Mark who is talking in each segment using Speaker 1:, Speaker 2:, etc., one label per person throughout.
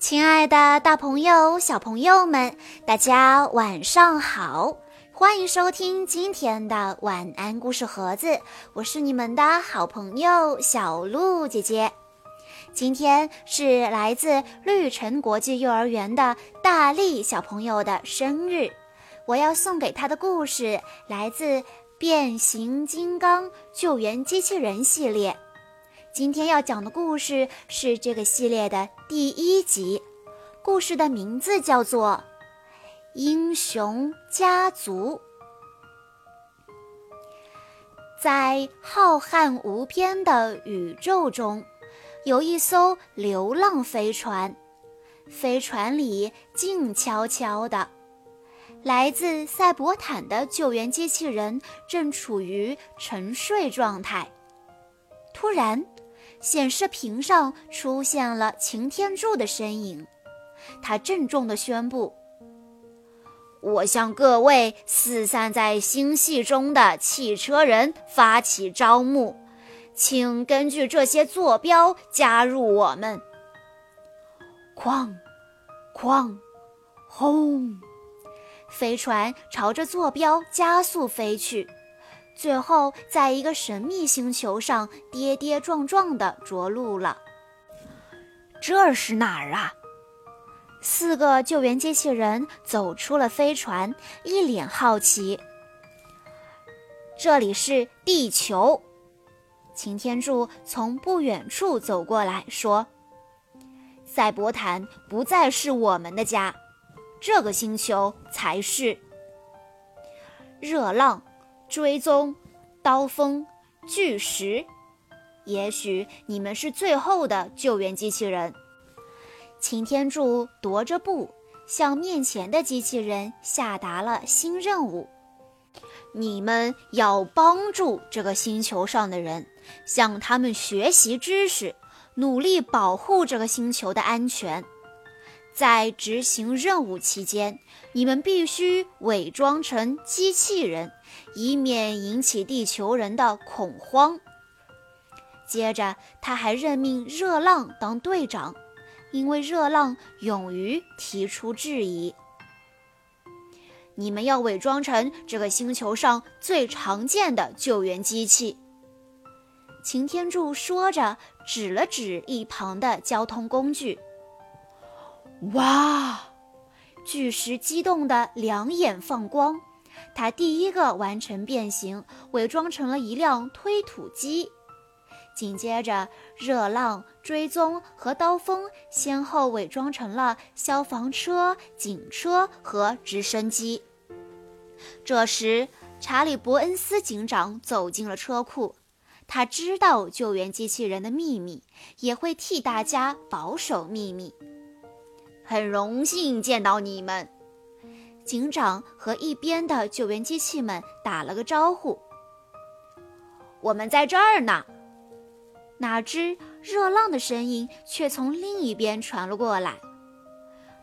Speaker 1: 亲爱的，大朋友、小朋友们，大家晚上好！欢迎收听今天的晚安故事盒子，我是你们的好朋友小鹿姐姐。今天是来自绿城国际幼儿园的大力小朋友的生日，我要送给他的故事来自《变形金刚救援机器人》系列。今天要讲的故事是这个系列的第一集，故事的名字叫做《英雄家族》。在浩瀚无边的宇宙中，有一艘流浪飞船，飞船里静悄悄的，来自赛博坦的救援机器人正处于沉睡状态。突然，显示屏上出现了擎天柱的身影，他郑重地宣布：“我向各位四散在星系中的汽车人发起招募，请根据这些坐标加入我们。”哐，哐，轰！飞船朝着坐标加速飞去。最后，在一个神秘星球上跌跌撞撞地着陆了。这是哪儿啊？四个救援机器人走出了飞船，一脸好奇。这里是地球。擎天柱从不远处走过来说：“赛博坦不再是我们的家，这个星球才是。”热浪。追踪，刀锋，巨石，也许你们是最后的救援机器人。擎天柱踱着步，向面前的机器人下达了新任务：你们要帮助这个星球上的人，向他们学习知识，努力保护这个星球的安全。在执行任务期间，你们必须伪装成机器人，以免引起地球人的恐慌。接着，他还任命热浪当队长，因为热浪勇于提出质疑。你们要伪装成这个星球上最常见的救援机器。擎天柱说着，指了指一旁的交通工具。哇！巨石激动的两眼放光，他第一个完成变形，伪装成了一辆推土机。紧接着，热浪、追踪和刀锋先后伪装成了消防车、警车和直升机。这时，查理·伯恩斯警长走进了车库，他知道救援机器人的秘密，也会替大家保守秘密。很荣幸见到你们，警长和一边的救援机器们打了个招呼。我们在这儿呢。哪知热浪的声音却从另一边传了过来。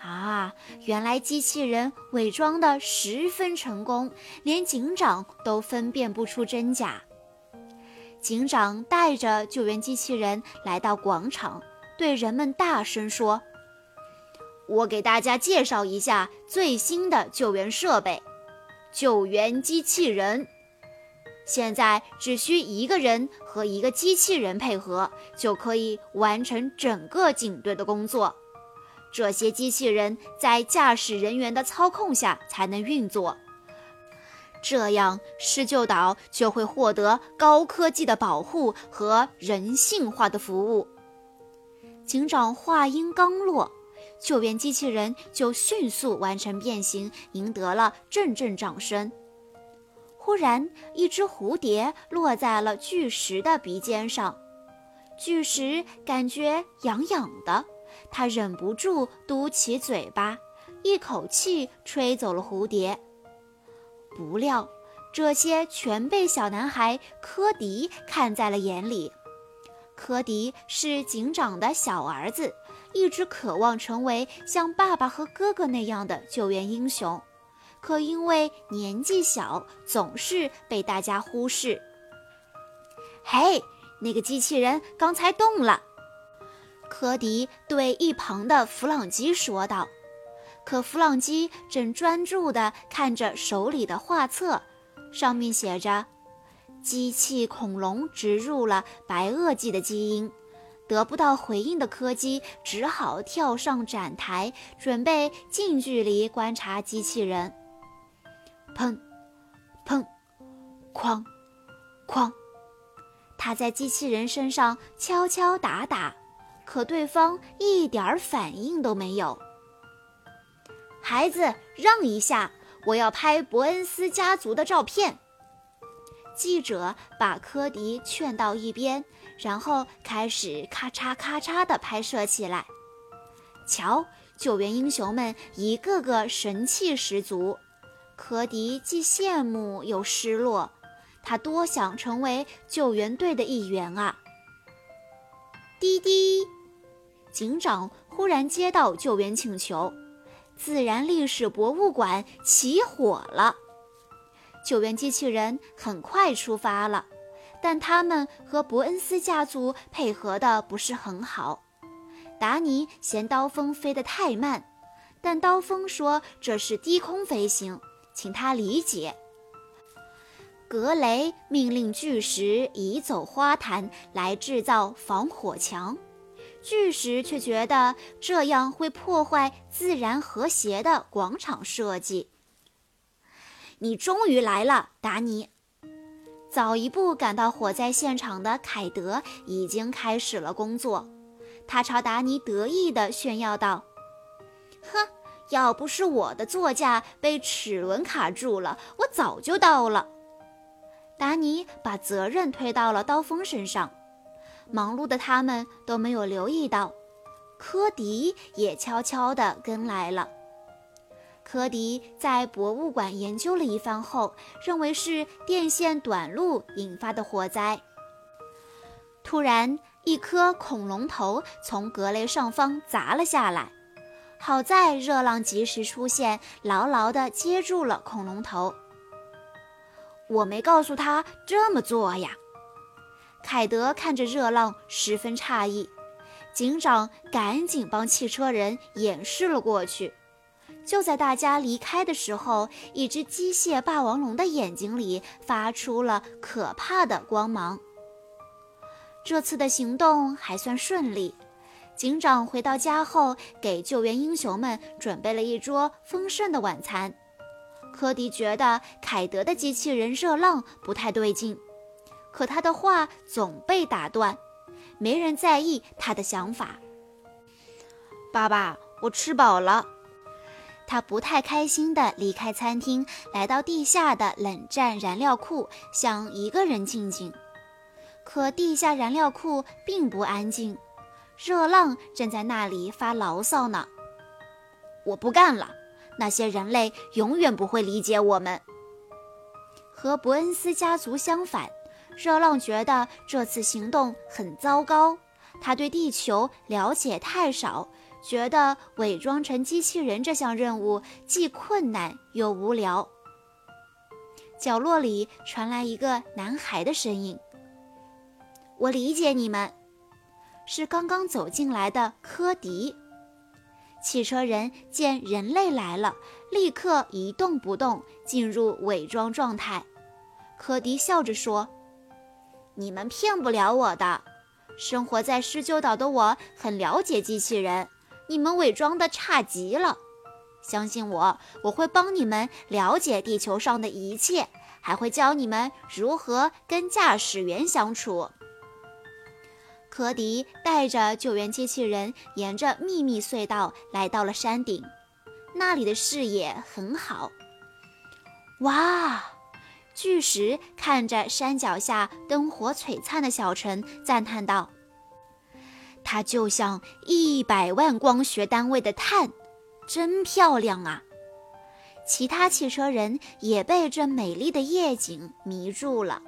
Speaker 1: 啊，原来机器人伪装的十分成功，连警长都分辨不出真假。警长带着救援机器人来到广场，对人们大声说。我给大家介绍一下最新的救援设备——救援机器人。现在只需一个人和一个机器人配合，就可以完成整个警队的工作。这些机器人在驾驶人员的操控下才能运作，这样施救岛就会获得高科技的保护和人性化的服务。警长话音刚落。救援机器人就迅速完成变形，赢得了阵阵掌声。忽然，一只蝴蝶落在了巨石的鼻尖上，巨石感觉痒痒的，它忍不住嘟起嘴巴，一口气吹走了蝴蝶。不料，这些全被小男孩科迪看在了眼里。科迪是警长的小儿子。一直渴望成为像爸爸和哥哥那样的救援英雄，可因为年纪小，总是被大家忽视。嘿，那个机器人刚才动了！科迪对一旁的弗朗基说道。可弗朗基正专注地看着手里的画册，上面写着：“机器恐龙植入了白垩纪的基因。”得不到回应的柯基只好跳上展台，准备近距离观察机器人。砰，砰，哐，哐，他在机器人身上敲敲打打，可对方一点反应都没有。孩子，让一下，我要拍伯恩斯家族的照片。记者把科迪劝到一边。然后开始咔嚓咔嚓地拍摄起来。瞧，救援英雄们一个个神气十足。科迪既羡慕又失落，他多想成为救援队的一员啊！滴滴，警长忽然接到救援请求，自然历史博物馆起火了。救援机器人很快出发了。但他们和伯恩斯家族配合的不是很好。达尼嫌刀锋飞得太慢，但刀锋说这是低空飞行，请他理解。格雷命令巨石移走花坛来制造防火墙，巨石却觉得这样会破坏自然和谐的广场设计。你终于来了，达尼。早一步赶到火灾现场的凯德已经开始了工作，他朝达尼得意地炫耀道：“哼，要不是我的座驾被齿轮卡住了，我早就到了。”达尼把责任推到了刀锋身上，忙碌的他们都没有留意到，科迪也悄悄地跟来了。科迪在博物馆研究了一番后，认为是电线短路引发的火灾。突然，一颗恐龙头从格雷上方砸了下来，好在热浪及时出现，牢牢地接住了恐龙头。我没告诉他这么做呀！凯德看着热浪，十分诧异。警长赶紧帮汽车人演示了过去。就在大家离开的时候，一只机械霸王龙的眼睛里发出了可怕的光芒。这次的行动还算顺利。警长回到家后，给救援英雄们准备了一桌丰盛的晚餐。科迪觉得凯德的机器人热浪不太对劲，可他的话总被打断，没人在意他的想法。爸爸，我吃饱了。他不太开心地离开餐厅，来到地下的冷战燃料库，想一个人静静。可地下燃料库并不安静，热浪正在那里发牢骚呢。我不干了，那些人类永远不会理解我们。和伯恩斯家族相反，热浪觉得这次行动很糟糕，他对地球了解太少。觉得伪装成机器人这项任务既困难又无聊。角落里传来一个男孩的声音：“我理解你们。”是刚刚走进来的科迪。汽车人见人类来了，立刻一动不动，进入伪装状态。科迪笑着说：“你们骗不了我的。生活在施救岛的我很了解机器人。”你们伪装的差极了，相信我，我会帮你们了解地球上的一切，还会教你们如何跟驾驶员相处。科迪带着救援机器人沿着秘密隧道来到了山顶，那里的视野很好。哇！巨石看着山脚下灯火璀璨的小城，赞叹道。它就像一百万光学单位的碳，真漂亮啊！其他汽车人也被这美丽的夜景迷住了。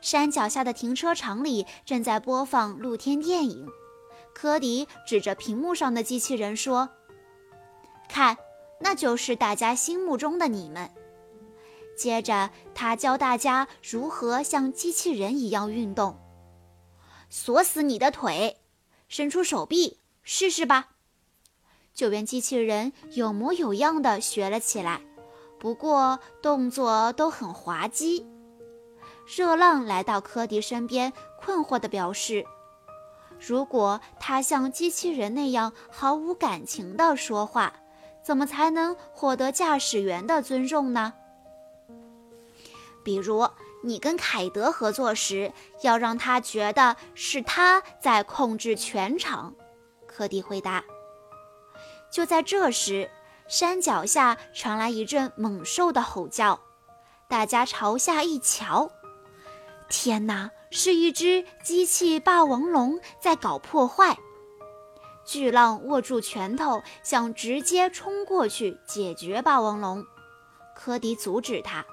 Speaker 1: 山脚下的停车场里正在播放露天电影。科迪指着屏幕上的机器人说：“看，那就是大家心目中的你们。”接着，他教大家如何像机器人一样运动。锁死你的腿！伸出手臂试试吧。救援机器人有模有样地学了起来，不过动作都很滑稽。热浪来到科迪身边，困惑地表示：“如果他像机器人那样毫无感情地说话，怎么才能获得驾驶员的尊重呢？”比如，你跟凯德合作时，要让他觉得是他在控制全场。科迪回答。就在这时，山脚下传来一阵猛兽的吼叫。大家朝下一瞧，天哪，是一只机器霸王龙在搞破坏！巨浪握住拳头，想直接冲过去解决霸王龙。科迪阻止他：“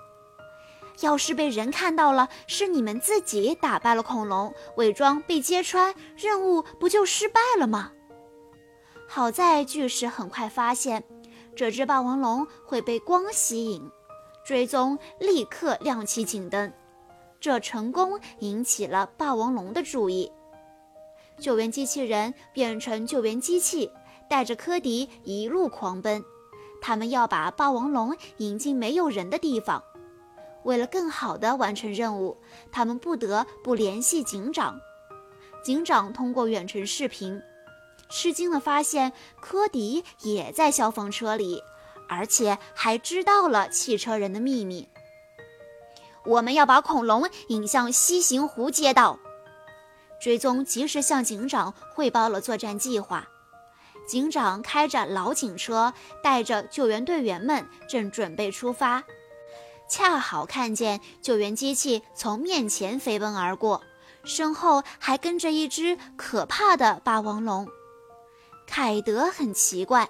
Speaker 1: 要是被人看到了，是你们自己打败了恐龙，伪装被揭穿，任务不就失败了吗？”好在巨石很快发现这只霸王龙会被光吸引，追踪立刻亮起警灯，这成功引起了霸王龙的注意。救援机器人变成救援机器，带着科迪一路狂奔，他们要把霸王龙引进没有人的地方。为了更好地完成任务，他们不得不联系警长。警长通过远程视频。吃惊地发现，科迪也在消防车里，而且还知道了汽车人的秘密。我们要把恐龙引向西行湖街道。追踪及时向警长汇报了作战计划。警长开着老警车，带着救援队员们正准备出发，恰好看见救援机器从面前飞奔而过，身后还跟着一只可怕的霸王龙。凯德很奇怪，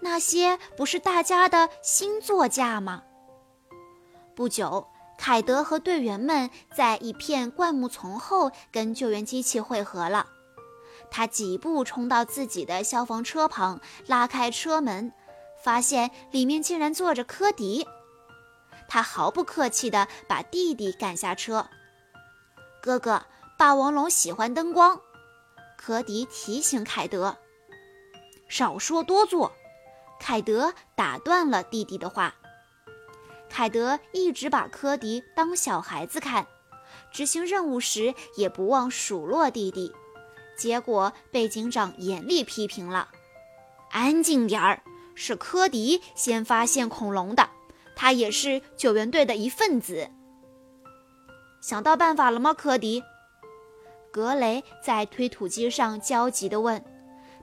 Speaker 1: 那些不是大家的新座驾吗？不久，凯德和队员们在一片灌木丛后跟救援机器汇合了。他几步冲到自己的消防车旁，拉开车门，发现里面竟然坐着科迪。他毫不客气地把弟弟赶下车。哥哥，霸王龙喜欢灯光，科迪提醒凯德。少说多做，凯德打断了弟弟的话。凯德一直把科迪当小孩子看，执行任务时也不忘数落弟弟，结果被警长严厉批评了。安静点儿，是科迪先发现恐龙的，他也是救援队的一份子。想到办法了吗，科迪？格雷在推土机上焦急地问。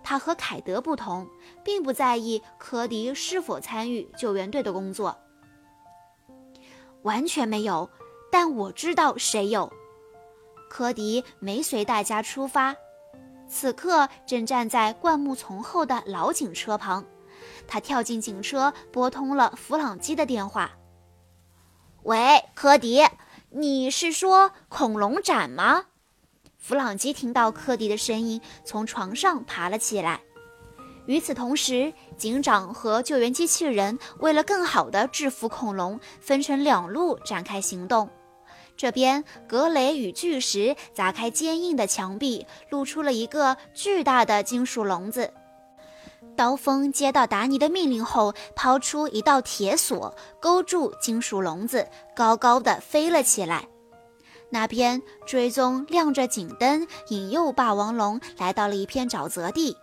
Speaker 1: 他和凯德不同，并不在意科迪是否参与救援队的工作。完全没有，但我知道谁有。科迪没随大家出发，此刻正站在灌木丛后的老警车旁。他跳进警车，拨通了弗朗基的电话。“喂，科迪，你是说恐龙展吗？”弗朗基听到科迪的声音，从床上爬了起来。与此同时，警长和救援机器人为了更好地制服恐龙，分成两路展开行动。这边，格雷与巨石砸开坚硬的墙壁，露出了一个巨大的金属笼子。刀锋接到达尼的命令后，抛出一道铁索，勾住金属笼子，高高的飞了起来。那边追踪亮着警灯，引诱霸王龙来到了一片沼泽地。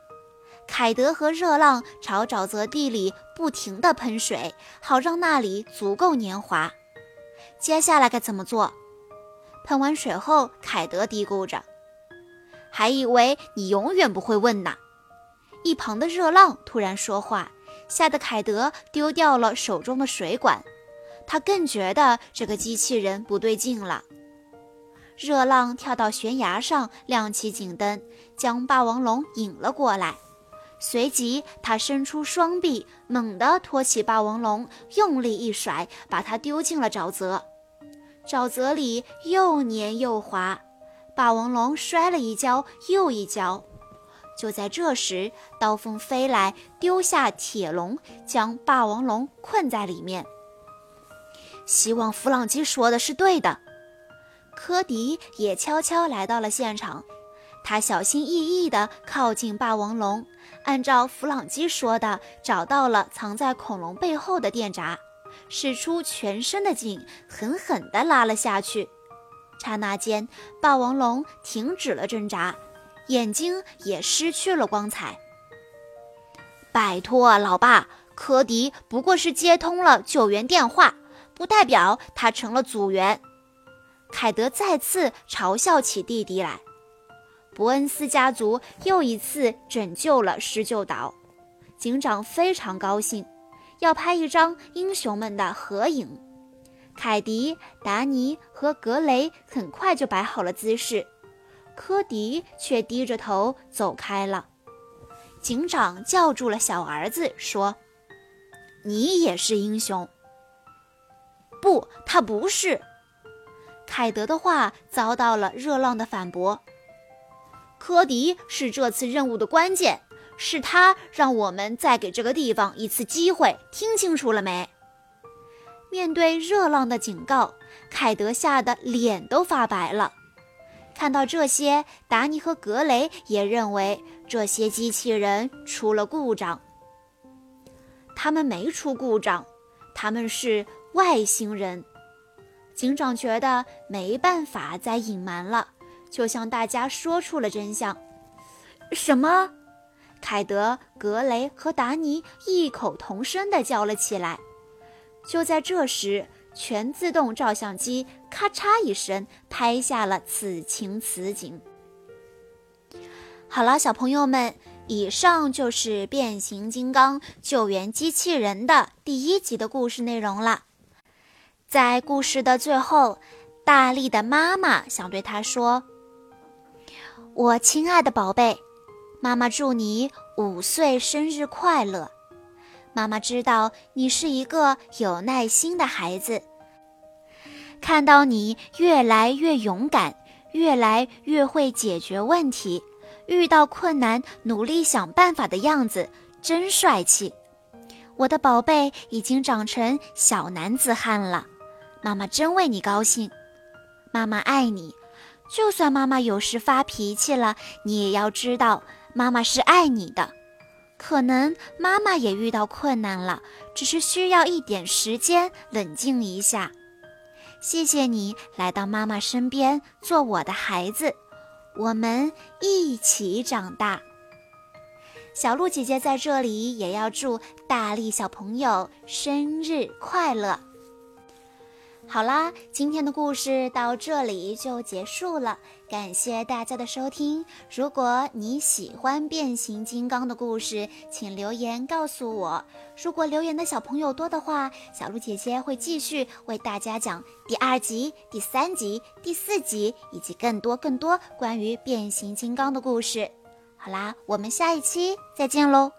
Speaker 1: 凯德和热浪朝沼泽地里不停地喷水，好让那里足够黏滑。接下来该怎么做？喷完水后，凯德嘀咕着：“还以为你永远不会问呢。”一旁的热浪突然说话，吓得凯德丢掉了手中的水管。他更觉得这个机器人不对劲了。热浪跳到悬崖上，亮起警灯，将霸王龙引了过来。随即，他伸出双臂，猛地托起霸王龙，用力一甩，把它丢进了沼泽。沼泽里又黏又滑，霸王龙摔了一跤又一跤。就在这时，刀锋飞来，丢下铁笼，将霸王龙困在里面。希望弗朗基说的是对的。科迪也悄悄来到了现场，他小心翼翼地靠近霸王龙，按照弗朗基说的，找到了藏在恐龙背后的电闸，使出全身的劲，狠狠地拉了下去。刹那间，霸王龙停止了挣扎，眼睛也失去了光彩。拜托，老爸，科迪不过是接通了救援电话，不代表他成了组员。凯德再次嘲笑起弟弟来。伯恩斯家族又一次拯救了施救岛，警长非常高兴，要拍一张英雄们的合影。凯迪、达尼和格雷很快就摆好了姿势，科迪却低着头走开了。警长叫住了小儿子，说：“你也是英雄。”“不，他不是。”凯德的话遭到了热浪的反驳。科迪是这次任务的关键，是他让我们再给这个地方一次机会。听清楚了没？面对热浪的警告，凯德吓得脸都发白了。看到这些，达尼和格雷也认为这些机器人出了故障。他们没出故障，他们是外星人。警长觉得没办法再隐瞒了。就向大家说出了真相。什么？凯德、格雷和达尼异口同声地叫了起来。就在这时，全自动照相机咔嚓一声拍下了此情此景。好了，小朋友们，以上就是《变形金刚救援机器人》的第一集的故事内容了。在故事的最后，大力的妈妈想对他说。我亲爱的宝贝，妈妈祝你五岁生日快乐。妈妈知道你是一个有耐心的孩子，看到你越来越勇敢，越来越会解决问题，遇到困难努力想办法的样子真帅气。我的宝贝已经长成小男子汉了，妈妈真为你高兴。妈妈爱你。就算妈妈有时发脾气了，你也要知道妈妈是爱你的。可能妈妈也遇到困难了，只是需要一点时间冷静一下。谢谢你来到妈妈身边，做我的孩子，我们一起长大。小鹿姐姐在这里也要祝大力小朋友生日快乐。好啦，今天的故事到这里就结束了，感谢大家的收听。如果你喜欢变形金刚的故事，请留言告诉我。如果留言的小朋友多的话，小鹿姐姐会继续为大家讲第二集、第三集、第四集以及更多更多关于变形金刚的故事。好啦，我们下一期再见喽！